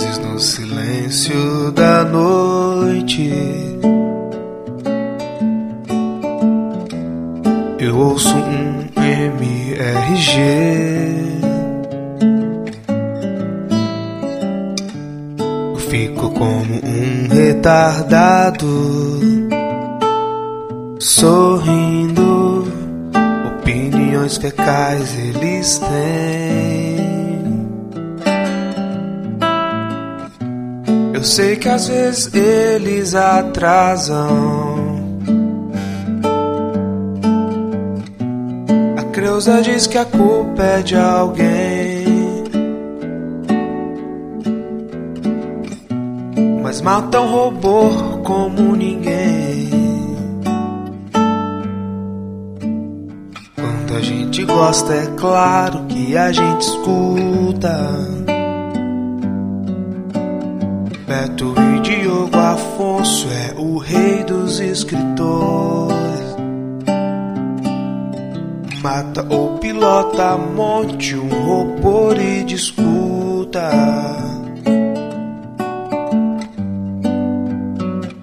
vezes no silêncio da noite eu ouço um MRG. Eu fico como um retardado, sorrindo. Opiniões fecais eles têm. Eu sei que às vezes eles atrasam. A Creuza diz que a culpa é de alguém. Mas mata um robô como ninguém. Quando a gente gosta, é claro que a gente escuta. Beto e Diogo Afonso é o rei dos escritores. Mata ou pilota, monte um robô e discuta.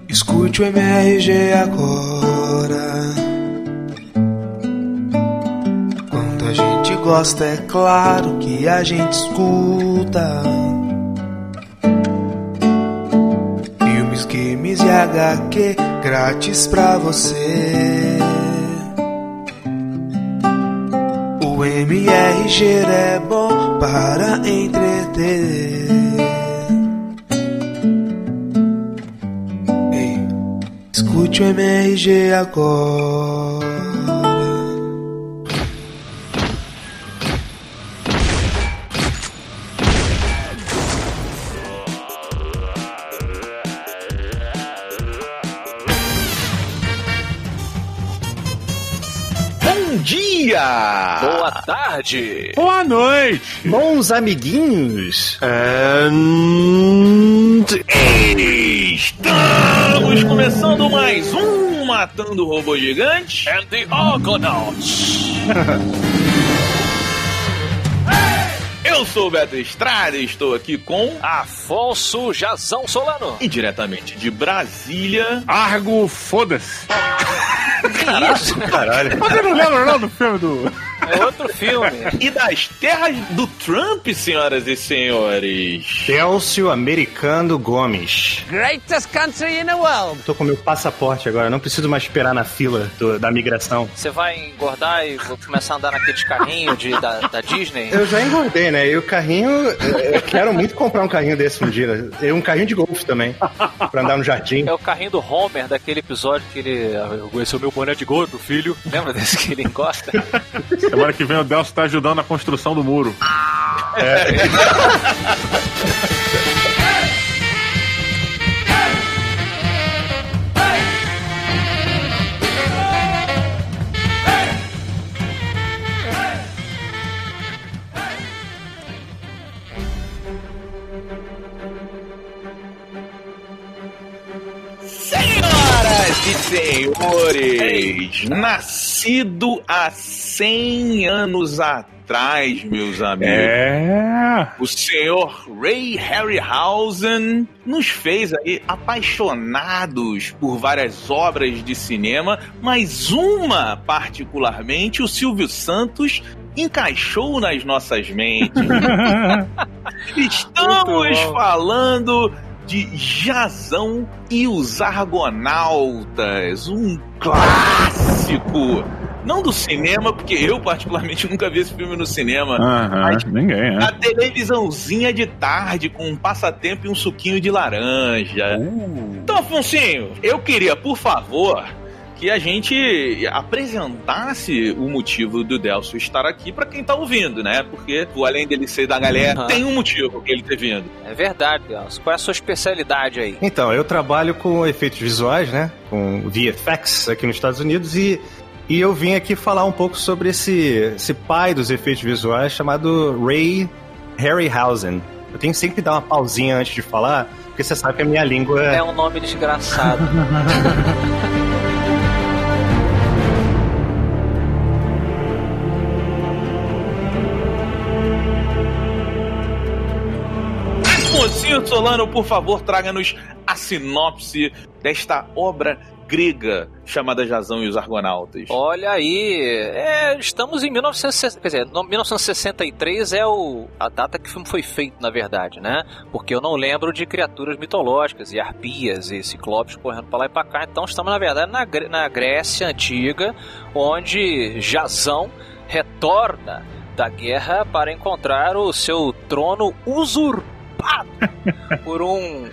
Escute o MRG agora. Quando a gente gosta, é claro que a gente escuta. HQ grátis pra você. O MRG é bom para entreter. Ei, escute o MRG agora. Dia! Boa tarde! Boa noite! Bons amiguinhos! And... Estamos começando mais um Matando o Robô Gigante and the Argonauts. Eu sou o Beto Estrada e estou aqui com Afonso Jazão Solano. E diretamente de Brasília, Argo, foda-se! que isso? Caralho! Você não lembra não do filme do... É outro filme. E das terras do Trump, senhoras e senhores. Celso Americano Gomes. Greatest country in the world. Tô com meu passaporte agora, não preciso mais esperar na fila do- da migração. Você vai engordar e vou começar a andar naqueles carrinhos de, da, da Disney? Eu já engordei, né? E o carrinho, eu quero muito comprar um carrinho desse um dia. E um carrinho de golfe também, pra andar no jardim. É o carrinho do Homer, daquele episódio que ele. É o meu boné de gordo, filho. Lembra desse que ele encosta? Semana que vem o Delcio tá ajudando na construção do muro. Senhoras e senhores, nascido há 100 anos atrás, meus amigos. É... O senhor Ray Harryhausen nos fez aí apaixonados por várias obras de cinema, mas uma particularmente o Silvio Santos encaixou nas nossas mentes. Estamos falando de Jazão e os Argonautas, um clássico. Não do cinema, porque eu particularmente nunca vi esse filme no cinema. Aham, ninguém, Na é. televisãozinha de tarde, com um passatempo e um suquinho de laranja. Então, Afonsinho, eu queria, por favor, que a gente apresentasse o motivo do Delcio estar aqui pra quem tá ouvindo, né? Porque, além dele ser da galera, Aham. tem um motivo pra ele ter vindo. É verdade, Delcio. Qual é a sua especialidade aí? Então, eu trabalho com efeitos visuais, né? Com VFX aqui nos Estados Unidos e, e eu vim aqui falar um pouco sobre esse, esse pai dos efeitos visuais chamado Ray Harryhausen. Eu tenho sempre que dar uma pausinha antes de falar, porque você sabe que a minha língua É um nome desgraçado. Afonso Solano, por favor, traga-nos a sinopse desta obra grega chamada Jazão e os Argonautas. Olha aí, é, estamos em 1960, quer dizer, no- 1963 é o, a data que o filme foi feito, na verdade, né? Porque eu não lembro de criaturas mitológicas e arpias e ciclopes correndo pra lá e pra cá. Então estamos, na verdade, na, na Grécia Antiga, onde Jazão retorna da guerra para encontrar o seu trono usurpado por um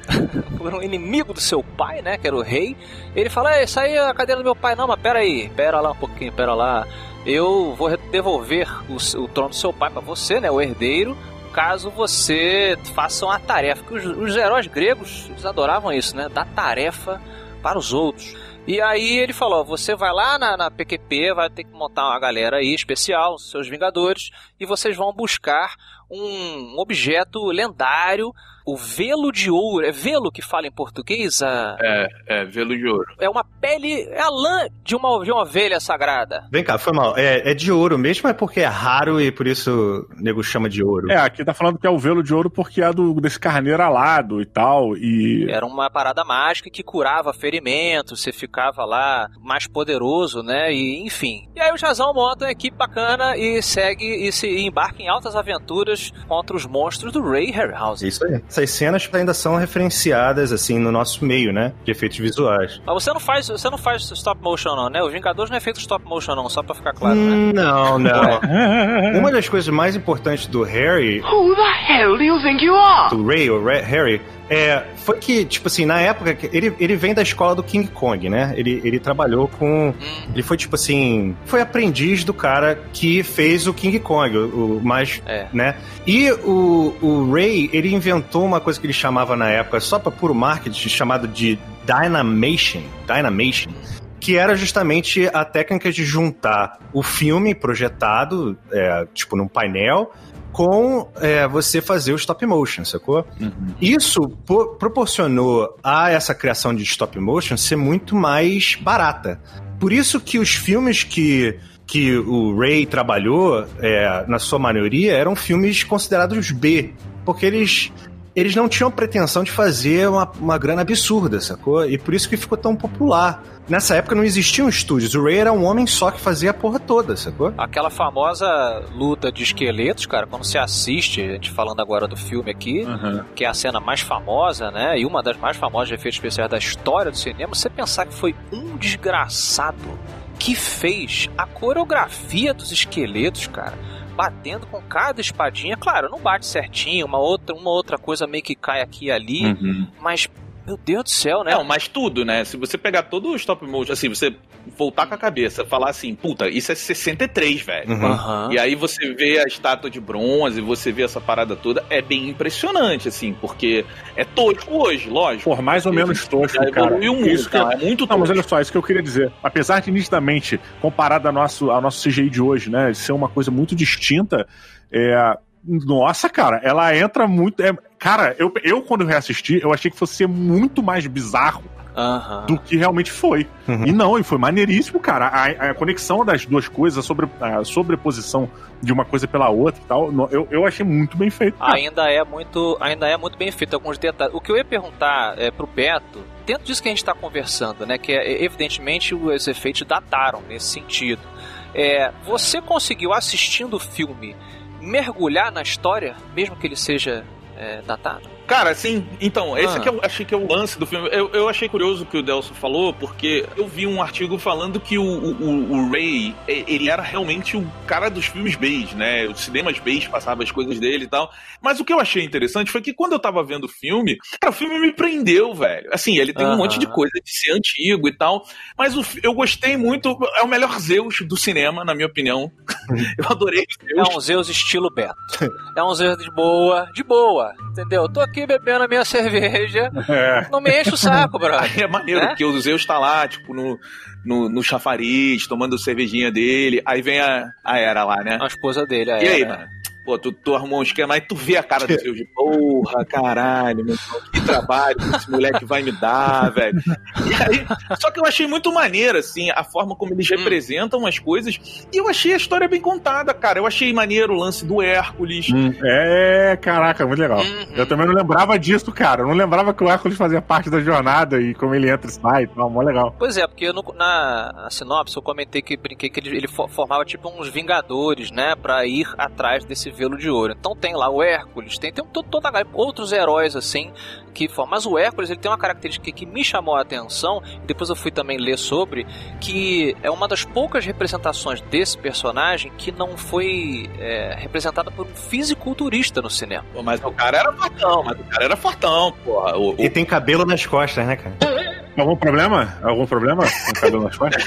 por um inimigo do seu pai, né, que era o rei. Ele fala: "É, isso aí é a cadeira do meu pai". Não, mas pera aí, pera lá um pouquinho, pera lá. Eu vou devolver o, o trono do seu pai para você, né, o herdeiro, caso você faça uma tarefa. Que os, os heróis gregos, eles adoravam isso, né, dar tarefa para os outros. E aí ele falou: você vai lá na, na PQP, vai ter que montar uma galera aí especial, seus Vingadores, e vocês vão buscar um objeto lendário, o velo de ouro. É velo que fala em português? A- É, é, velo de ouro. É uma pele, é a lã de uma, de uma ovelha sagrada. Vem cá, foi mal. É, é de ouro mesmo, é porque é raro e por isso o nego chama de ouro. É, aqui tá falando que é o velo de ouro porque é do, desse carneiro alado e tal. E. Era uma parada mágica que curava ferimentos, você ficava lá mais poderoso, né? E enfim. E aí o Jazão monta uma equipe bacana e segue e se e embarca em altas aventuras contra os monstros do Ray Harryhausen. Isso aí. Essas cenas ainda são referenciadas, assim, no nosso meio, né? De efeitos visuais. Mas você não faz, você não faz stop motion não, né? Os Vingadores não é feito stop motion não, só pra ficar claro, né? Hum, Não, não. Uma das coisas mais importantes do Harry, Who the hell do you think you are? do Ray, ou Harry, é, foi que, tipo assim, na época, ele, ele vem da escola do King Kong, né? Ele, ele trabalhou com. Ele foi, tipo assim. Foi aprendiz do cara que fez o King Kong, o, o mais. É. né? E o, o Ray, ele inventou uma coisa que ele chamava na época, só para puro marketing, chamado de Dynamation. Dynamation. Que era justamente a técnica de juntar o filme projetado, é, tipo, num painel, com é, você fazer o stop motion, sacou? Isso po- proporcionou a essa criação de stop motion ser muito mais barata. Por isso que os filmes que, que o Ray trabalhou, é, na sua maioria, eram filmes considerados B. Porque eles, eles não tinham pretensão de fazer uma, uma grana absurda, sacou? E por isso que ficou tão popular. Nessa época não existiam estúdios. O Ray era um homem só que fazia a porra toda, sacou? Aquela famosa luta de esqueletos, cara, quando você assiste, a gente falando agora do filme aqui, Aham. que é a cena mais famosa, né? E uma das mais famosas de efeitos especiais da história do cinema, você pensar que foi um desgraçado que fez a coreografia dos esqueletos, cara. Batendo com cada espadinha, claro, não bate certinho, uma outra, uma outra coisa meio que cai aqui e ali, Uhum. mas meu Deus do céu, né? Não, mas tudo, né? Se você pegar todo o stop motion, assim, você voltar com a cabeça, falar assim, puta, isso é 63, velho. Uhum. Aham. E aí você vê a estátua de bronze, você vê essa parada toda, é bem impressionante, assim, porque é tosco hoje, lógico. Por mais ou menos tosco, Já cara. evoluiu muito, Isso não, é muito Não, mas tosco. olha só, isso que eu queria dizer. Apesar de nitidamente, comparado ao nosso, ao nosso CGI de hoje, né, ser uma coisa muito distinta, é. Nossa, cara, ela entra muito. é- cara, eu, eu quando eu reassisti, eu achei que fosse ser muito mais bizarro Aham. do que realmente foi. Uhum. E não, e foi maneiríssimo, cara. A, a conexão das duas coisas, a, sobre, a sobreposição de uma coisa pela outra e tal, eu, eu achei muito bem feito. cara. ainda é muito ainda é muito bem feito alguns detalhes. O que eu ia perguntar é, pro Beto, dentro disso que a gente está conversando, né, que é, evidentemente os efeitos dataram nesse sentido. É, você conseguiu assistindo o filme mergulhar na história, mesmo que ele seja é, datado? Cara, assim, então, esse Ah. aqui eu achei que é o lance do filme. Eu, eu achei curioso o que o Delso falou, porque eu vi um artigo falando que o, o, o Ray, ele era realmente o cara dos filmes Bs, né? Os cinemas Bs passavam as coisas dele e tal. Mas o que eu achei interessante foi que quando eu tava vendo o filme, cara, o filme me prendeu, velho. Assim, ele tem um monte de coisa de ser antigo e tal, mas o eu gostei muito. É o melhor Zeus do cinema, na minha opinião. eu adorei o É Zeus. um Zeus estilo Beto. É um Zeus de boa, de boa, entendeu? Tô aqui bebendo a minha cerveja, É. não me enche o saco, brother. É maneiro, Né? porque o Zeus tá lá, tipo, no, no, no chafariz, tomando cervejinha dele. Aí vem a, a Era lá, né? A esposa dele, a E aí, Hera. mano? Pô, tu, tu arrumou um esquema, aí tu vê a cara do seu de porra, caralho, meu irmão, que trabalho que esse moleque vai me dar, velho. E aí, só que eu achei muito maneiro, assim, a forma como eles representam as coisas. E eu achei a história bem contada, cara. Eu achei maneiro o lance do Hércules. Hum, é, caraca, muito legal. Uhum. Eu também não lembrava disso, cara. Eu não lembrava que o Hércules fazia parte da jornada e como ele entra e sai e tal, mó legal. Pois é, porque eu na, na sinopse eu comentei que brinquei que ele, ele fo- formava tipo uns vingadores, né? Pra ir atrás desse velo de ouro. Então tem lá o Hércules, tem, tem to- toda a galera, outros heróis assim que. Mas o Hércules ele tem uma característica que me chamou a atenção, e depois eu fui também ler sobre, que é uma das poucas representações desse personagem que não foi é, representada por um fisiculturista no cinema. Pô, mas o cara era fortão, mas o cara era fortão, porra. O, o- E tem cabelo nas costas, né, cara? Algum problema? Algum problema com o cabelo nas costas?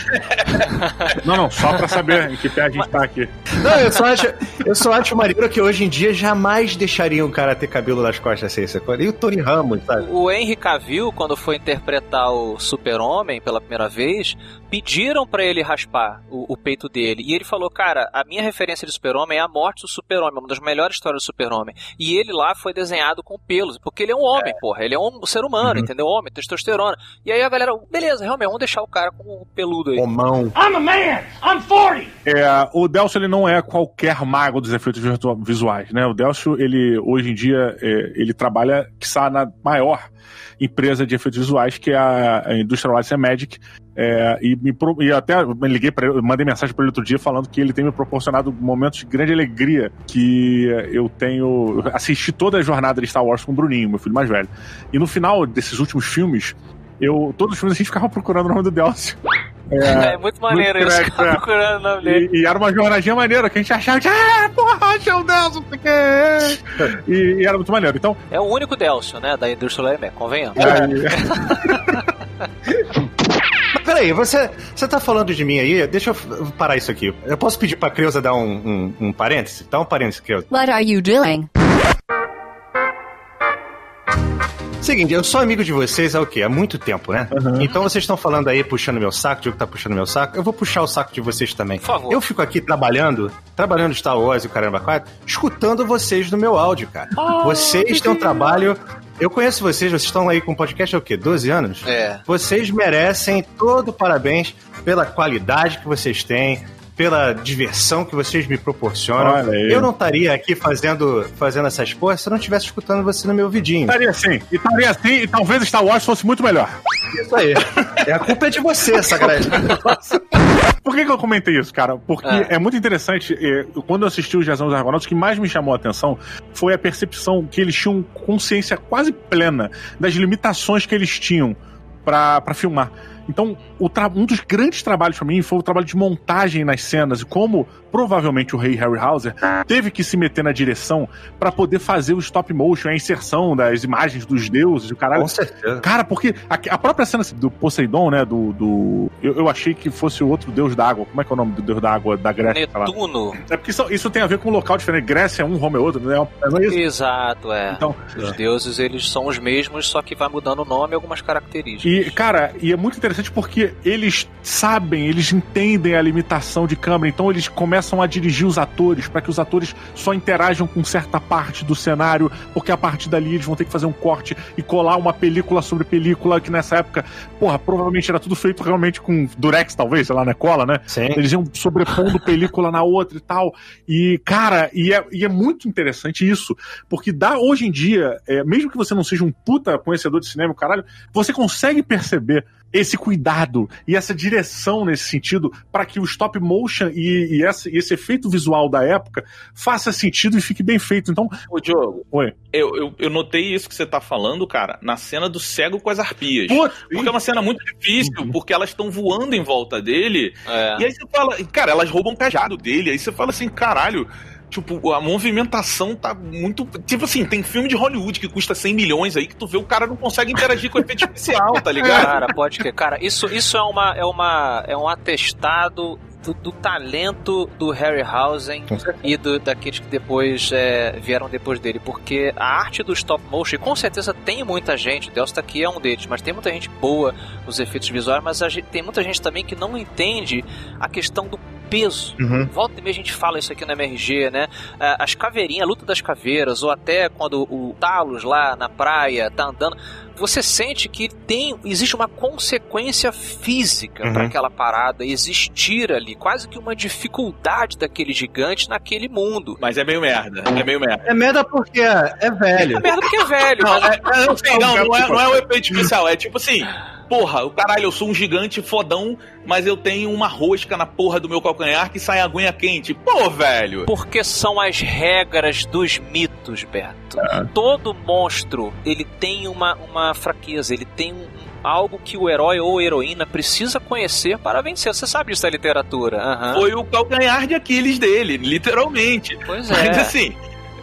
não, não, só pra saber em que pé a gente tá aqui. Não, eu só acho, eu só acho maneiro que hoje em dia jamais deixariam o cara ter cabelo nas costas assim, sacou? E o Tony Ramos, sabe? O Henry Cavill, quando foi interpretar o Super-Homem pela primeira vez, pediram pra ele raspar o, o peito dele. E ele falou: Cara, a minha referência de Super-Homem é a morte do Super-Homem, uma das melhores histórias do Super-Homem. E ele lá foi desenhado com pelos, porque ele é um homem, porra. Ele é um ser humano, entendeu? Homem, testosterona. E aí a galera, beleza, realmente, vamos deixar o cara com o peludo aí. Homão. I'm a man. I'm 40. É, o Delcio ele não é qualquer mago dos efeitos visuais, né? O Delcio, ele hoje em dia, é, ele trabalha, que está na maior empresa de efeitos visuais, que é a, Industrial Lights and Magic. É, e, me e até me liguei para ele, mandei mensagem para ele outro dia falando que ele tem me proporcionado momentos de grande alegria que eu tenho assisti toda a jornada de Star Wars com o Bruninho, meu filho mais velho. E no final desses últimos filmes, eu todos os filmes a gente ficava procurando o nome do Delcio. É, muito maneiro muito isso, é. procurando o nome dele. E, e era uma jornadinha maneira, que a gente achava que, ah, porra, achei o Deus, não sei o quê. E, e era muito maneiro. Então, É o único Delcio, né, da Industrial Light, convenhamos. Mas peraí, você, você tá falando de mim aí? Deixa eu parar isso aqui. Eu posso pedir pra Creuza dar um, um, um parêntese? Dá um parêntese, Creuza. What are you doing? Seguinte, eu sou amigo de vocês há o quê? Há muito tempo, né? Então vocês estão falando aí, puxando meu saco, o Diogo tá puxando meu saco, eu vou puxar o saco de vocês também. Por favor. Eu fico aqui trabalhando, trabalhando Star Wars e o caramba 4, escutando vocês no meu áudio, cara. vocês têm um trabalho. Eu conheço vocês, vocês estão aí com podcast há o quê? 12 anos? É. Vocês merecem todo o parabéns pela qualidade que vocês têm, pela diversão que vocês me proporcionam. Eu não estaria aqui fazendo, fazendo essas porras se eu não estivesse escutando você no meu ouvidinho. estaria assim. E estaria assim, e talvez Star Wars fosse muito melhor. Isso aí. É a culpa é de você, Sagrada. Por que, que eu comentei isso, cara? Porque É. é, muito interessante. é, quando eu assisti os Jazão dos Argonautas, o que mais me chamou a atenção foi a percepção que eles tinham consciência quase plena das limitações que eles tinham pra filmar. Então, um dos grandes trabalhos pra mim foi o trabalho de montagem nas cenas e como provavelmente o rei Harryhauser teve que se meter na direção pra poder fazer o stop motion, a inserção das imagens dos deuses, o caralho. Com certeza. Cara, porque a, a própria cena do Poseidon, né? Do. do eu, eu achei que fosse o outro deus da água. Como é que é o nome do deus da água da Grécia? Netuno. É porque isso, isso tem a ver com um local diferente. Grécia é um, Roma é outro, né? Não é isso? Exato, é. Então, Os deuses, eles são os mesmos, só que vai mudando o nome e algumas características. E, cara, e é muito interessante porque eles sabem, eles entendem a limitação de câmera, então eles começam a dirigir os atores para que os atores só interajam com certa parte do cenário, porque a partir dali eles vão ter que fazer um corte e colar uma película sobre película, que nessa época, porra, provavelmente era tudo feito realmente com durex, talvez, sei lá, né? Cola, né? Sim. Eles iam sobrepondo película na outra e tal. E, cara, e é, e é muito interessante isso. Porque dá hoje em dia, é, mesmo que você não seja um puta conhecedor de cinema, caralho, você consegue perceber esse cuidado e essa direção nesse sentido para que o stop motion e, e esse, e esse efeito visual da época faça sentido e fique bem feito. Então, Ô, Diogo, Oi. eu, eu, eu notei isso que você tá falando, cara, na cena do cego com as arpias. pô, Porque é uma cena muito difícil, porque elas estão voando em volta dele. É. E aí você fala, cara, elas roubam o cajado dele. Aí você fala assim, caralho. Tipo, a movimentação tá muito. Tipo assim, tem filme de Hollywood que custa 100 milhões aí que tu vê o cara não consegue interagir com efeito especial, tá ligado? Cara, pode que. Cara, isso, isso é, uma, é, uma, é um atestado do, do talento do Harryhausen e do, daqueles que depois é, vieram depois dele. Porque a arte do stop motion, e com certeza tem muita gente, o Delta aqui é um deles, mas tem muita gente boa nos efeitos visuais, mas a gente- tem muita gente também que não entende a questão do peso. Uhum. Volta e meia a gente fala isso aqui no MRG, né? Ah, As caveirinhas, a luta das caveiras, ou até quando o Talos lá na praia tá andando, você sente que tem existe uma consequência física Uhum. para aquela parada existir ali, quase que uma dificuldade daquele gigante naquele mundo. Mas é meio merda. É meio merda. É merda porque é, é É velho. merda porque é velho, Não, mas é, é, sei, não, não, é, não é o efeito especial. É tipo assim, porra, o caralho, eu sou um gigante fodão, mas eu tenho uma rosca na porra do meu calcanhar que sai aguinha quente. Pô, velho. Porque são as regras dos mitos, Beto. É. Todo monstro, ele tem uma, uma fraqueza, ele tem um, algo que o herói ou heroína precisa conhecer para vencer. Você sabe disso da literatura. aham. Foi o calcanhar de Aquiles dele, literalmente. Pois Mas é. assim,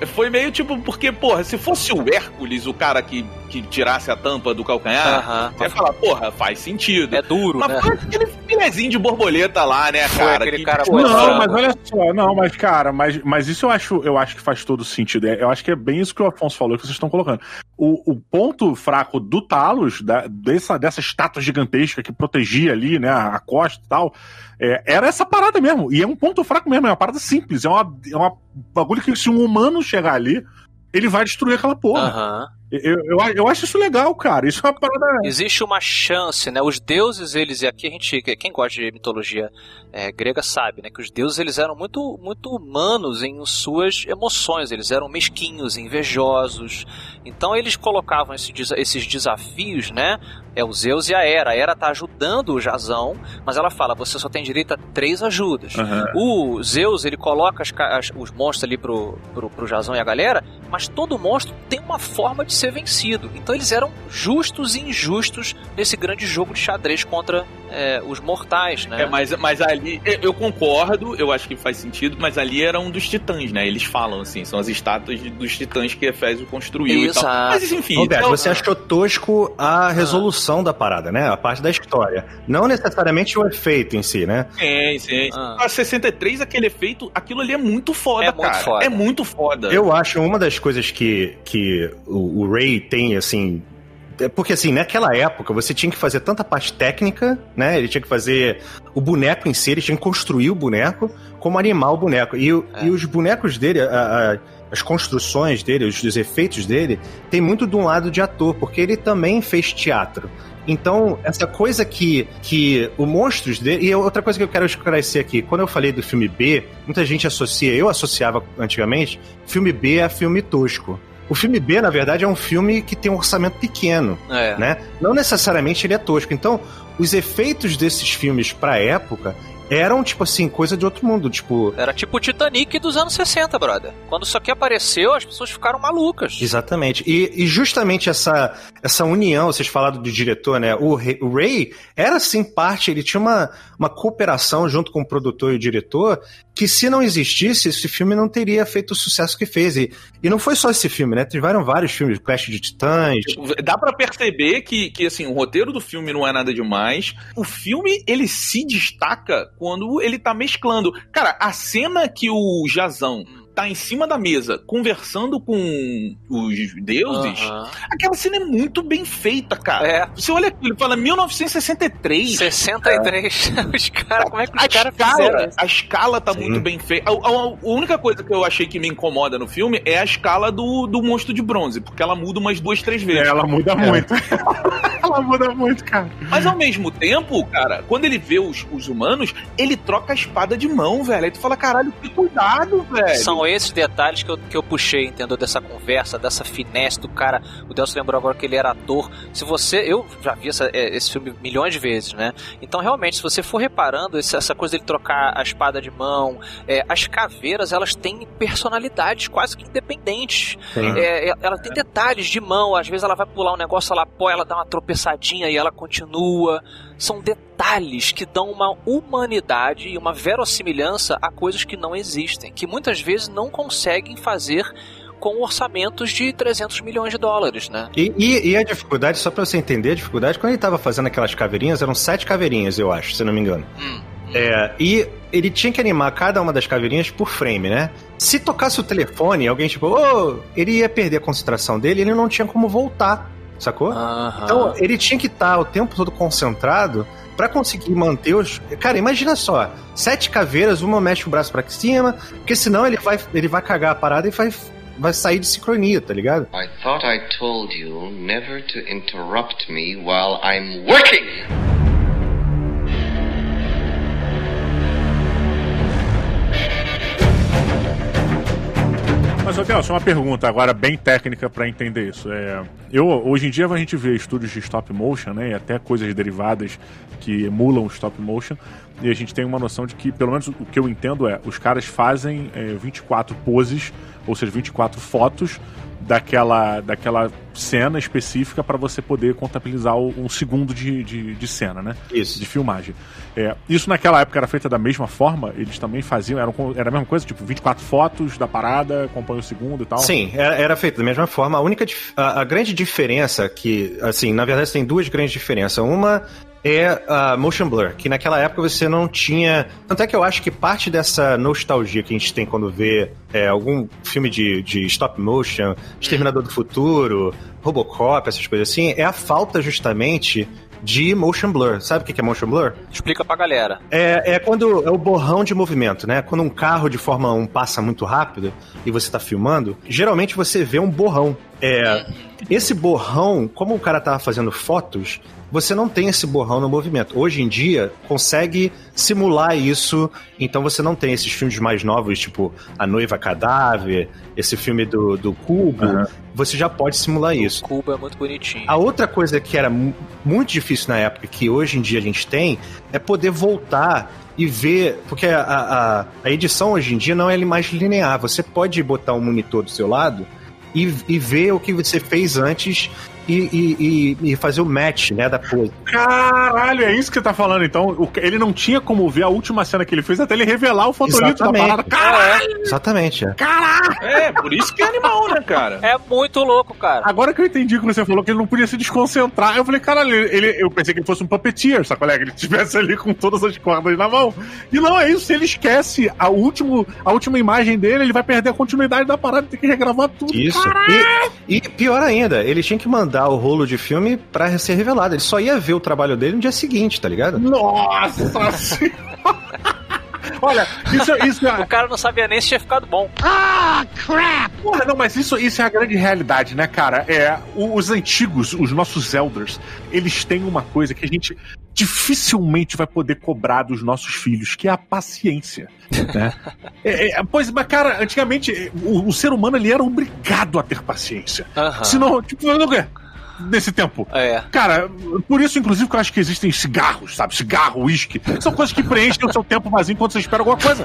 foi meio tipo, porque, porra, se fosse o Hércules, o cara que, que tirasse a tampa do calcanhar, Aham. você ia falar, porra, faz sentido. É duro, Mas né? foi aquele filezinho de borboleta lá, né, Foi cara? aquele que, cara Não, é. mas olha só, não, mas cara, mas, mas isso eu acho, eu acho que faz todo sentido. É, Eu acho que é bem isso que o Afonso falou que vocês estão colocando. O, o ponto fraco do Talos, da, dessa, dessa estátua gigantesca que protegia ali, né, a costa e tal, é, era essa parada mesmo. E é um ponto fraco mesmo, é uma parada simples. É uma, é uma bagulho que se um humano chegar ali, ele vai destruir aquela porra. Aham. Eu, eu, eu acho isso legal, cara. Isso é uma parada. Existe uma chance, né? Os deuses, eles, e aqui a gente, quem gosta de mitologia é, grega sabe, né? Que os deuses, eles eram muito, muito humanos em suas emoções, eles eram mesquinhos, invejosos. Então eles colocavam esse desa- esses desafios, né? É o Zeus e a Hera. A Hera tá ajudando o Jazão, mas ela fala, você só tem direito a três ajudas. Aham. O Zeus, ele coloca as as- os monstros ali pro, pro, pro Jazão e a galera, mas todo monstro tem uma forma de ser vencido. Então eles eram justos e injustos nesse grande jogo de xadrez contra é, os mortais, né? É, mas, mas ali, eu- concordo, eu acho que faz sentido, mas ali era um dos titãs, né? Eles falam assim, são as estátuas de- dos titãs que Efésio construiu e tal. Exato. Mas enfim, Roberto, então- você achou tosco a resolução da parada, né? A parte da história. Não necessariamente o efeito em si, né? Sim, sim. Ah. A 63, aquele efeito, aquilo ali é muito foda, É muito cara. foda. É muito foda. Eu acho uma das coisas que, que o, o Ray tem, assim. É Porque, assim, naquela época você tinha que fazer tanta parte técnica, né? Ele tinha que fazer o boneco em si, ele tinha que construir o boneco, como animar o boneco. E, É. e os bonecos dele, a- a- as construções dele, os, os efeitos dele, tem muito de um lado de ator, porque ele também fez teatro. Então, essa coisa que, que o monstros dele. E outra coisa que eu quero esclarecer aqui: quando eu falei do filme B, muita gente associa, eu associava antigamente, filme B a filme tosco. O filme B, na verdade, é um filme que tem um orçamento pequeno, É. né? Não necessariamente ele é tosco. Então, os efeitos desses filmes pra época eram, tipo assim, coisa de outro mundo. Tipo, Era tipo o Titanic dos anos 60, brother. Quando isso aqui apareceu, as pessoas ficaram malucas. Exatamente. E, e justamente essa, essa união, vocês falaram do diretor, né? O, Ray- o Ray era sim parte, ele tinha uma, uma cooperação junto com o produtor e o diretor, que se não existisse, esse filme não teria feito o sucesso que fez. E, e não foi só esse filme, né? Tiveram vários filmes, Clash de Titãs. Dá pra perceber que, que, assim, o roteiro do filme não é nada demais. O filme, ele se destaca quando ele tá mesclando. Cara, a cena que o Jazão tá em cima da mesa conversando com os deuses, Aham. aquela cena é muito bem feita, cara. É. Você olha aquilo e fala 1963. 63. os caras, como é que os A caras fizeram a escala tá Sim. muito bem feita. A, a- a única coisa que eu achei que me incomoda no filme é a escala do, do monstro de bronze, porque ela muda umas duas, três vezes. Ela muda É. muito. ela muda muito, cara. Mas ao mesmo tempo, cara, quando ele vê os, os humanos, ele troca a espada de mão, velho. Aí tu fala, caralho, que cuidado, velho. São esses detalhes que eu, que eu puxei, entendeu? Dessa conversa, dessa finesse do cara. O Delcio lembrou agora que ele era ator. Se você. Eu já vi essa- é, esse filme milhões de vezes, né? Então, realmente, se você for reparando, essa coisa dele trocar a espada de mão, é, as caveiras, elas têm personalidades quase que independentes. É, é, ela tem detalhes de mão, às vezes ela vai pular um negócio, ela apoia, ela dá uma tropeçadinha e ela continua. São detalhes que dão uma humanidade e uma verossimilhança a coisas que não existem, que muitas vezes não conseguem fazer com orçamentos de 300 milhões de dólares, né? E, e- e a dificuldade, só pra você entender, a dificuldade, quando ele tava fazendo aquelas caveirinhas, eram sete caveirinhas, eu acho, se não me engano. Hum. É, e ele tinha que animar cada uma das caveirinhas por frame, né? Se tocasse o telefone, alguém tipo, ô, ele ia perder a concentração dele, ele não tinha como voltar, sacou? Aham. Então, ele tinha que estar o tempo todo concentrado pra conseguir manter os. Cara, imagina só: sete caveiras, uma mexe o braço pra cima, porque senão ele vai, ele vai cagar a parada e vai, vai sair de sincronia, tá ligado? I thought I told you never to interrupt me while I'm working! Mas, Celso, uma pergunta agora bem técnica para entender isso. É, eu, hoje em dia a gente vê estúdios de stop motion, né, e até coisas derivadas que emulam stop motion, e a gente tem uma noção de que, pelo menos o que eu entendo é, os caras fazem é, 24 poses, ou seja, 24 fotos daquela, daquela cena específica para você poder contabilizar um segundo de, de, de, cena, né? Isso. De filmagem. É, isso naquela época era feito da mesma forma? Eles também faziam, era, era a mesma coisa? Tipo, 24 fotos da parada, acompanha o segundo e tal? Sim, era, era feito da mesma forma. A única, a, a grande diferença que, assim, na verdade tem duas grandes diferenças. Uma é a motion blur, que naquela época você não tinha. Tanto é que eu acho que parte dessa nostalgia que a gente tem quando vê é, algum filme de, de stop motion, Exterminador do Futuro, Robocop, essas coisas assim, é a falta justamente de motion blur. Sabe o que é motion blur? Explica pra galera. É, é quando é o borrão de movimento, né? Quando um carro de Fórmula 1 passa muito rápido e você tá filmando, geralmente você vê um borrão. É, esse borrão, como o cara tava fazendo fotos, você não tem esse borrão no movimento. Hoje em dia, consegue simular isso, então você não tem esses filmes mais novos, tipo A Noiva Cadáver, esse filme do, do Cubo, uhum. você já pode simular isso. O Cubo é muito bonitinho. A outra coisa que era muito difícil na época, que hoje em dia a gente tem, é poder voltar e ver, porque a, a, a edição hoje em dia não é mais linear, você pode botar um monitor do seu lado e, e ver o que você fez antes e, e, e, fazer o match, né, da coisa. Caralho, é isso que você tá falando, então. ele não tinha como ver a última cena que ele fez até ele revelar o fotolito da parada. Caralho! Exatamente, é. Caralho! É, por isso que é animal, né, cara? É muito louco, cara. Agora que eu entendi que você falou que ele não podia se desconcentrar, eu falei, caralho, ele, eu pensei que ele fosse um puppeteer, sabe, colega? Ele estivesse ali com todas as cordas na mão. E não é isso, se ele esquece a, último, a última imagem dele, ele vai perder a continuidade da parada, tem que regravar tudo. Isso. E, e pior ainda, ele tinha que mandar dar o rolo de filme pra ser revelado. Ele só ia ver o trabalho dele no dia seguinte, tá ligado? Nossa Olha, isso, isso é... O cara não sabia nem se tinha ficado bom. Ah, crap! Porra, não, mas isso, isso é a grande realidade, né, cara? É, os antigos, os nossos elders, eles têm uma coisa que a gente dificilmente vai poder cobrar dos nossos filhos, que é a paciência. Né? é, é, pois, mas, cara, antigamente o, o, ser humano ele era obrigado a ter paciência. Uhum. Senão, tipo, não nesse tempo. É. Cara, por isso, inclusive, que eu acho que existem cigarros, sabe? Cigarro, uísque. São coisas que preenchem o seu tempo vazio enquanto você espera alguma coisa.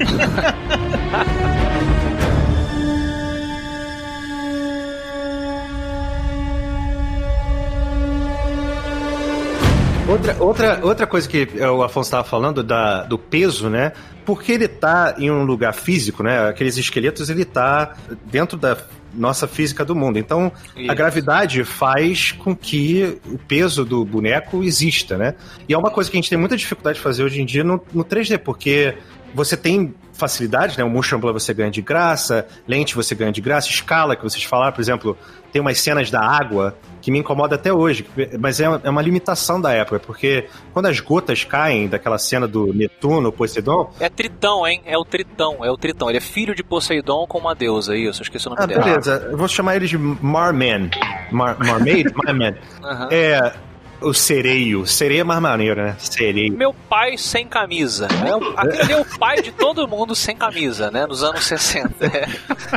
Outra, outra, outra coisa que o Afonso estava falando da, do peso, né? Porque ele tá em um lugar físico, né? Aqueles esqueletos, ele tá dentro da nossa física do mundo. Então, Isso. a gravidade faz com que o peso do boneco exista, né? E é uma coisa que a gente tem muita dificuldade de fazer hoje em dia no, no 3D, porque você tem facilidades, né? O motion blur você ganha de graça, lente você ganha de graça, escala que vocês falaram, por exemplo, tem umas cenas da água que me incomoda até hoje, mas é, é uma limitação da época, porque quando as gotas caem daquela cena do Netuno, Poseidon... É Tritão, hein? É o Tritão, é o Tritão. Ele é filho de Poseidon com uma deusa, isso, esqueci o nome ah, dela. beleza. Eu vou chamar ele de Marman. Mar, Marmaid? Marman. Uhum. É o sereio. Sereia é mais maneiro, né? Sereio. Meu pai sem camisa. É, aquele é o pai de todo mundo sem camisa, né? Nos anos 60. É.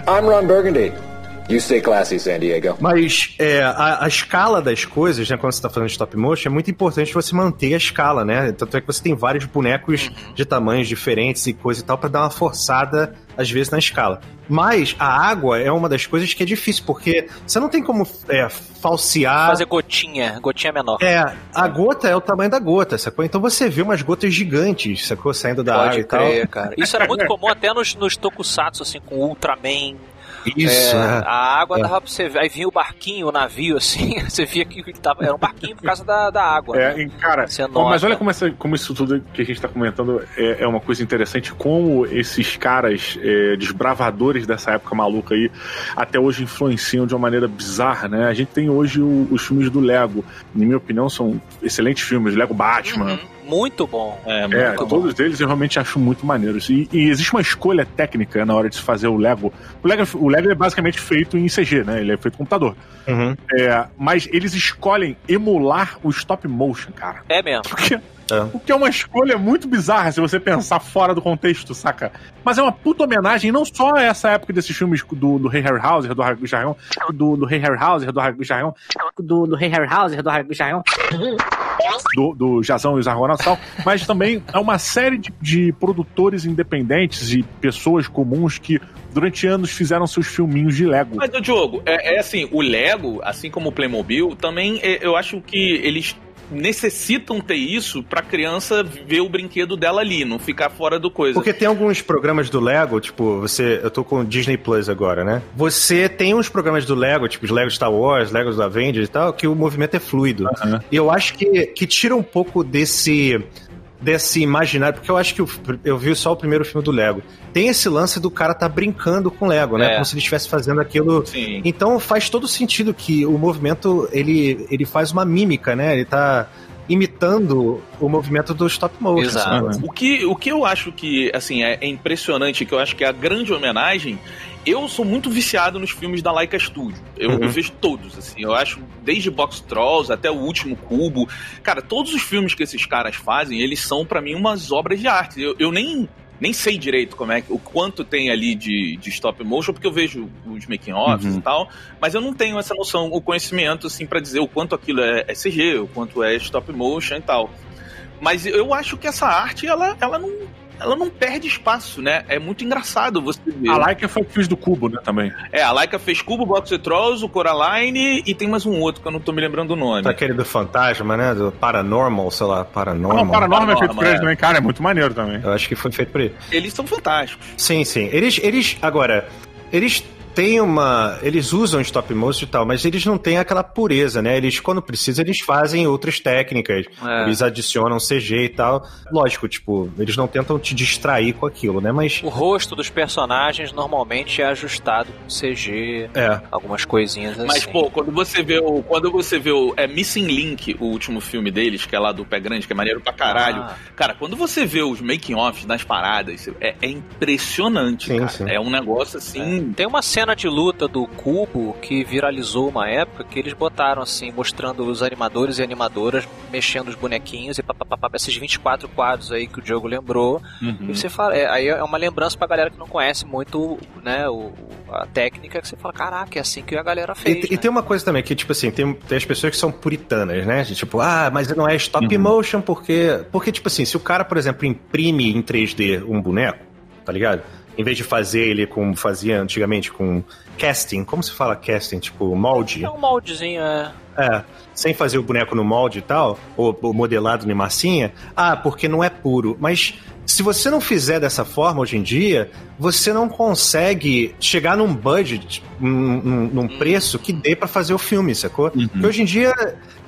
I'm Ron Burgundy. You stay classy, San Diego. Mas é, a, a, escala das coisas, né, quando você está fazendo stop motion, é muito importante você manter a escala, né? Tanto é que você tem vários bonecos uhum. de tamanhos diferentes e coisa e tal para dar uma forçada às vezes na escala. Mas a água é uma das coisas que é difícil, porque você não tem como é, falsear. Fazer gotinha, gotinha menor. É, a gota é o tamanho da gota, sacou? Então você vê umas gotas gigantes, sacou? Saindo da Pode água e crer, tal. Cara. Isso era muito comum até nos, nos tokusatsu, assim, com Ultraman, isso. É, é. A água é. dava pra você ver. Aí vinha o barquinho, o navio, assim, você via que tava, era um barquinho por causa da, da água. É, né? cara, mas olha como, essa, como isso tudo que a gente tá comentando é, é uma coisa interessante, como esses caras é, desbravadores dessa época maluca aí, até hoje influenciam de uma maneira bizarra, né? A gente tem hoje o, os filmes do Lego. Na minha opinião, são excelentes filmes. Lego Batman. Uhum Muito bom. É, muito É, bom. todos eles eu realmente acho muito maneiros. E, e existe uma escolha técnica na hora de se fazer o Lego. O Lego, o Lego é basicamente feito em CG, né? Ele é feito em computador. Uhum. É, mas eles escolhem emular o stop motion, cara. É mesmo. Porque, É. O que é uma escolha muito bizarra se você pensar fora do contexto, saca? Mas é uma puta homenagem não só a essa época desses filmes do, do Rei Harryhauser, do Harry Jarrão, do, do Rei Harryhauser, do Harry Jarrão, do, do Rei Harryhauser, do Harry Jarrão, do, do Jazão e os Argonação, mas também é uma série de, de produtores independentes e pessoas comuns que durante anos fizeram seus filminhos de Lego. Mas, Diogo, é, é assim, o Lego, assim como o Playmobil, também é, eu acho que eles necessitam ter isso pra criança ver o brinquedo dela ali, não ficar fora do coisa. Porque tem alguns programas do Lego, tipo, você. Eu tô com o Disney Plus agora, né? Você tem uns programas do Lego, tipo os Lego Star Wars, Legos da Avengers e tal, que o movimento é fluido. Aham. E eu acho que, que tira um pouco desse. Desse imaginário, porque eu acho que o- eu vi só o primeiro filme do Lego. Tem esse lance do cara tá brincando com Lego, né? É. Como se ele estivesse fazendo aquilo Sim. então faz todo sentido que o movimento ele, ele faz uma mímica, né? Ele tá imitando o movimento do stop motion. Exato. sabe? O que, o que eu acho que, assim, é, é impressionante, que eu acho que é a grande homenagem, eu sou muito viciado nos filmes da Laika Studio. Eu, Uhum. eu vejo todos, assim, eu acho, desde Box Trolls até o último Cubo. Cara, todos os filmes que esses caras fazem, eles são, pra mim, umas obras de arte. Eu, eu nem... Nem sei direito como é o quanto tem ali de, de stop motion, porque eu vejo os making offs Uhum. e tal, mas eu não tenho essa noção, o conhecimento, assim, pra dizer o quanto aquilo é, é CG, o quanto é stop motion e tal. Mas eu acho que essa arte, ela, ela, não, ela não perde espaço, né? É muito engraçado você ver. A Laika foi que fez do Cubo, né, também. É, a Laika fez Cubo, Box Trolls, o Coraline e tem mais um outro que eu não tô me lembrando o nome. Tá aquele do fantasma, né? Do Paranormal, sei lá, Paranormal. Não, o Paranormal é feito por eles é. também, cara, é muito maneiro também. Eu acho que foi feito por ele. Eles são fantásticos. Sim, sim. Eles, eles agora, eles têm uma, eles usam stop motion e tal, mas eles não têm aquela pureza, né? Eles quando precisa eles fazem outras técnicas, É. eles adicionam CG e tal. Lógico, tipo, eles não tentam te distrair com aquilo, né? Mas O rosto dos personagens normalmente é ajustado com CG, é, algumas coisinhas assim. Mas, pô, quando você vê o. Quando você vê o. É Missing Link, o último filme deles, que é lá do Pé Grande, que é maneiro pra caralho. Ah. Cara, quando você vê os making-offs nas paradas, é, é impressionante, Sim, cara. sim. É um negócio assim. Tem uma cena de luta do Cubo que viralizou uma época que eles botaram assim, mostrando os animadores e animadoras mexendo os bonequinhos e papapá, esses 24 quadros aí que o Diogo lembrou. Uhum. E você fala, é, aí é uma lembrança pra galera que não conhece muito, né, o, a técnica que você fala, caraca, é assim que a galera E, fez. e né? tem uma coisa também, que, tipo assim, tem, tem as pessoas que são puritanas, né? Tipo, ah, mas não é stop Uhum. motion porque. Porque, tipo assim, se o cara, por exemplo, imprime em 3D um boneco, tá ligado? Em vez de fazer ele como fazia antigamente com casting, como se fala casting? Tipo, molde? É um moldezinho, é. É, sem fazer o boneco no molde e tal, ou, ou modelado em massinha, ah, porque não é puro. Mas se você não fizer dessa forma hoje em dia, você não consegue chegar num budget, num, num- num preço que dê pra fazer o filme, sacou? Porque hoje em dia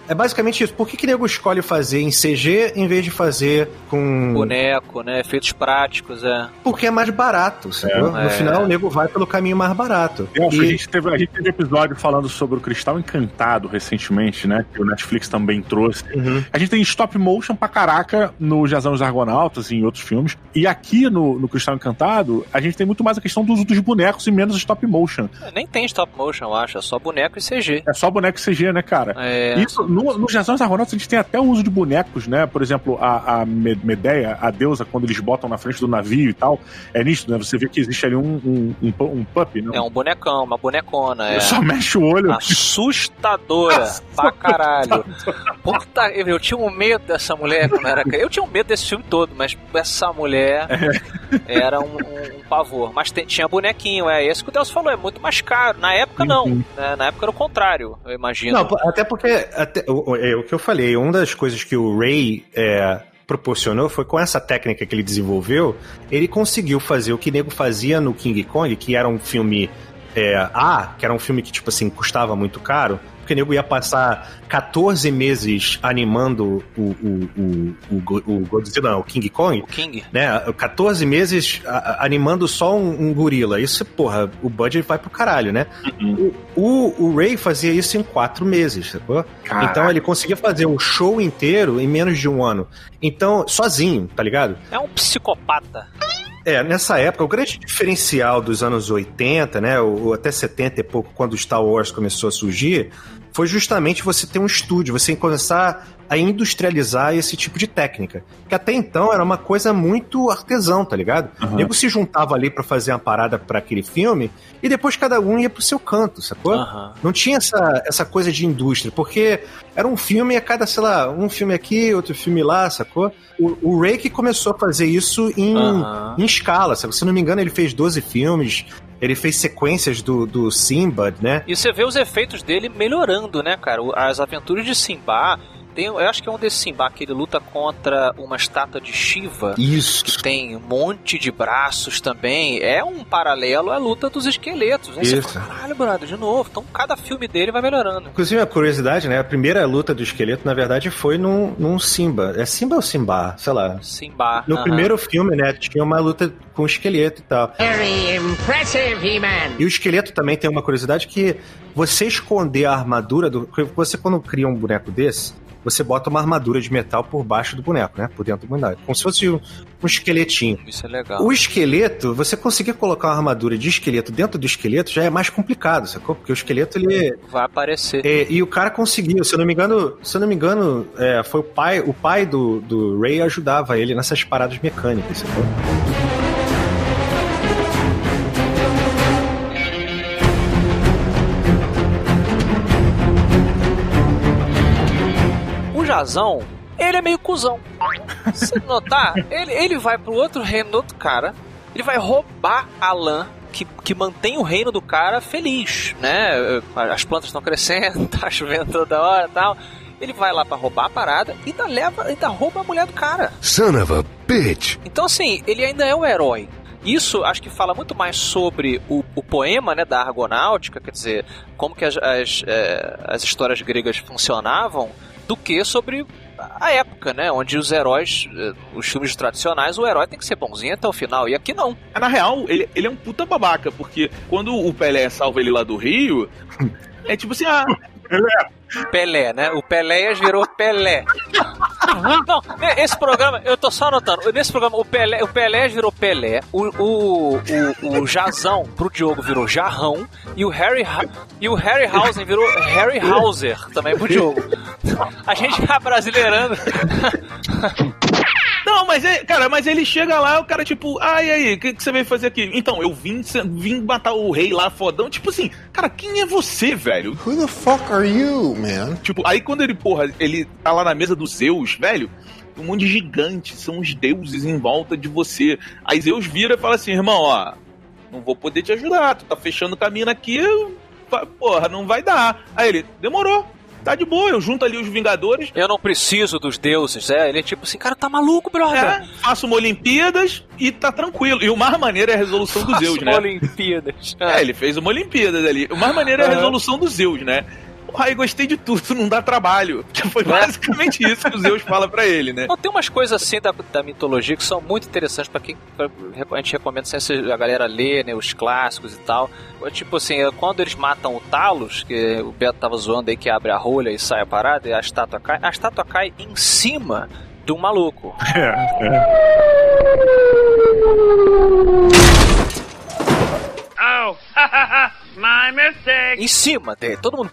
é basicamente isso. Por que, que nego escolhe fazer em CG em vez de fazer com. Boneco, né? Efeitos práticos, é. Porque é mais barato, sacou? É. No final o nego vai pelo caminho mais barato. Eu acho que a E- gente, teve, a gente teve episódio falando sobre o Cristal Encantado recentemente, né? Que o Netflix também trouxe. Uhum. A gente tem stop motion pra caraca no Jazão dos Argonautas e em outros filmes. E aqui no, no Cristal Encantado, a gente tem muito mais a questão do uso dos bonecos e menos stop motion. Nem tem stop motion, eu acho, é só boneco e CG. É só boneco CG, né, cara? É. Isso, no, no dos Argonautas, a gente tem até o uso de bonecos, né? Por exemplo, a, a Me- Medeia, a deusa, quando eles botam na frente do navio e tal, é nítido, né? Você vê que existe ali um, um, um, um pup, né? É um bonecão, uma bonecona, é. Só mexe o olho. Assustadora pra caralho. Puta, eu, tinha um medo dessa mulher quando era. Eu tinha um medo desse filme todo, mas essa mulher era um, um- um pavor. Mas tem- tinha bonequinho, é esse que o Deus falou, é muito mais caro. Na época não, né? na época era o contrário, eu imagino. Não, até porque até, é o que eu falei, uma das coisas que o Ray é, proporcionou foi com essa técnica que ele desenvolveu, ele conseguiu fazer o que nego fazia no King Kong, que era um filme é, A, que era um filme que, tipo assim, custava muito caro, porque o nego ia passar 14 meses animando o, o, o, o, o Godzilla, não, o King Kong. O King. Né? 14 meses animando só um, um gorila. Isso, porra, o budget vai pro caralho, né? Uhum. O, o, o Ray fazia isso em quatro meses, sacou? Caraca. Então ele conseguia fazer um show inteiro em menos de um ano. Então, sozinho, tá ligado? É um psicopata. É, nessa época, o grande diferencial dos anos 80, né, ou até 70 e pouco, quando Star Wars começou a surgir, foi justamente você ter um estúdio, você começar a industrializar esse tipo de técnica. Que até então era uma coisa muito artesão, tá ligado? O nego se juntava ali pra fazer uma parada pra aquele filme e depois cada um ia pro seu canto, sacou? Aham. Não tinha essa, essa coisa de indústria, porque era um filme a cada, sei lá, um filme aqui, outro filme lá, sacou? O, o Ray que começou a fazer isso em, Aham. em escala, sabe? Se não me engano, ele fez 12 filmes, ele fez sequências do, do Simbad, né? E você vê os efeitos dele melhorando, né, cara? As aventuras de Simba. Tem, eu acho que é um desses Simba que ele luta contra uma estátua de Shiva. Isso. Que tem um monte de braços também. É um paralelo à luta dos esqueletos. Né? Você Isso. fala, caralho, brother, de novo. Então cada filme dele vai melhorando. Inclusive, a curiosidade, né? A primeira luta do esqueleto, na verdade, foi num, num Simba. É Simba ou Simba? Sei lá. Simba. No aham. primeiro filme, né, tinha uma luta com o esqueleto e tal. Very impressive, He-Man. E o esqueleto também tem uma curiosidade que você esconder a armadura do. Você, quando cria um boneco desse, você bota uma armadura de metal por baixo do boneco, né? Por dentro do boneco. Como se fosse um, um esqueletinho. Isso é legal. O esqueleto, você conseguir colocar uma armadura de esqueleto dentro do esqueleto já é mais complicado, sacou? Porque o esqueleto, ele. Vai aparecer. É, e o cara conseguiu, se eu não me engano, se eu não me engano, é, foi o pai, o pai do, do Ray ajudava ele nessas paradas mecânicas, sacou? O Jazão, ele é meio cuzão. Se notar, ele, ele vai pro outro reino do outro cara, ele vai roubar a lã que, que mantém o reino do cara feliz, né? As plantas estão crescendo, tá chovendo toda hora e tal. Ele vai lá pra roubar a parada e ainda leva, ainda rouba a mulher do cara. Son of a bitch. Então, assim, ele ainda é o herói. Isso acho que fala muito mais sobre o, o poema né, da Argonáutica, quer dizer, como que as, as, eh, as histórias gregas funcionavam, do que sobre a época, né? Onde os heróis, eh, os filmes tradicionais, o herói tem que ser bonzinho até o final. E aqui não. Na real, ele, ele é um puta babaca, porque quando o Pelé salva ele lá do Rio, é tipo assim, ah, Pelé, né? O Peléias virou Pelé. Não, e- esse programa, eu tô só anotando. Nesse programa, o Pelé, o Pelé virou Pelé, o, o, o, o Jazão pro Diogo virou Jarrão, e o Harry Ha- e o Harry Hausen virou Harry Hauser também pro Diogo. A gente tá brasileirando. Não, mas é, cara, mas ele chega lá, o cara, tipo, ah, e aí, o que, que você veio fazer aqui? Então, eu vim, vim matar o rei lá, fodão. Tipo assim, cara, quem é você, velho? Who the fuck are you, man? Tipo, aí quando ele, porra, ele tá lá na mesa dos Zeus, velho, um monte de gigantes, são os deuses em volta de você. Aí Zeus vira e fala assim, irmão, ó, não vou poder te ajudar, tu tá fechando o caminho aqui, porra, não vai dar. Aí ele, demorou, tá de boa, eu junto ali os Vingadores, Eu não preciso dos deuses, é. Ele é tipo assim, cara, tá maluco, brother. é, faço uma Olimpíadas e tá tranquilo. E o mais maneiro é a resolução dos Zeus, né? Olimpíadas. É, ele fez uma Olimpíadas ali. O mais maneiro é a resolução dos Zeus, né? Ai, gostei de tudo, não dá trabalho. Que foi basicamente isso que o Zeus fala pra ele, né? Não, tem umas coisas assim da, da mitologia que são muito interessantes pra quem pra- a gente recomenda sempre a galera ler, né, os clássicos e tal. Tipo assim, é quando eles matam o Talos, que o Beto tava zoando aí que abre a rolha e sai a parada e a estátua cai, a estátua cai em cima do maluco. É, é. Oh, my mistake. Em cima dele, todo mundo.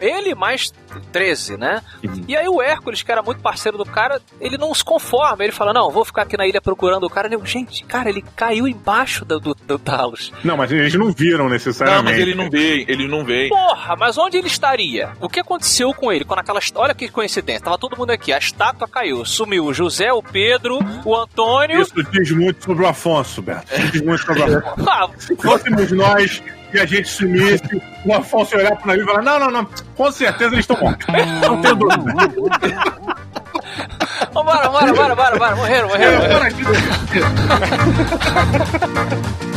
Ele mais 13, né? E aí o Hércules, que era muito parceiro do cara, ele não se conforma. Ele fala: Não, vou ficar aqui na ilha procurando o cara. Ele, gente, cara, ele caiu embaixo do, do, do Talos. Não, mas eles não viram Não, necessariamente. mas ele não veio, ele não veio. Porra, mas onde ele estaria? O que aconteceu com ele? Quando aquela. Olha que coincidência, tava todo mundo aqui, a estátua caiu, sumiu o José, o Pedro, o Antônio. Isso diz muito sobre o Afonso, Beto. Isso diz muito sobre o Afonso. Ah, Se fôssemos nós e a gente sumisse, o Afonso olhar pro navio e falar: não, não, não, com certeza eles estão mortos. Não tenho dúvida. vambora, vambora, bora, bora, bora, morreram, morreram. morreram. Bora aqui.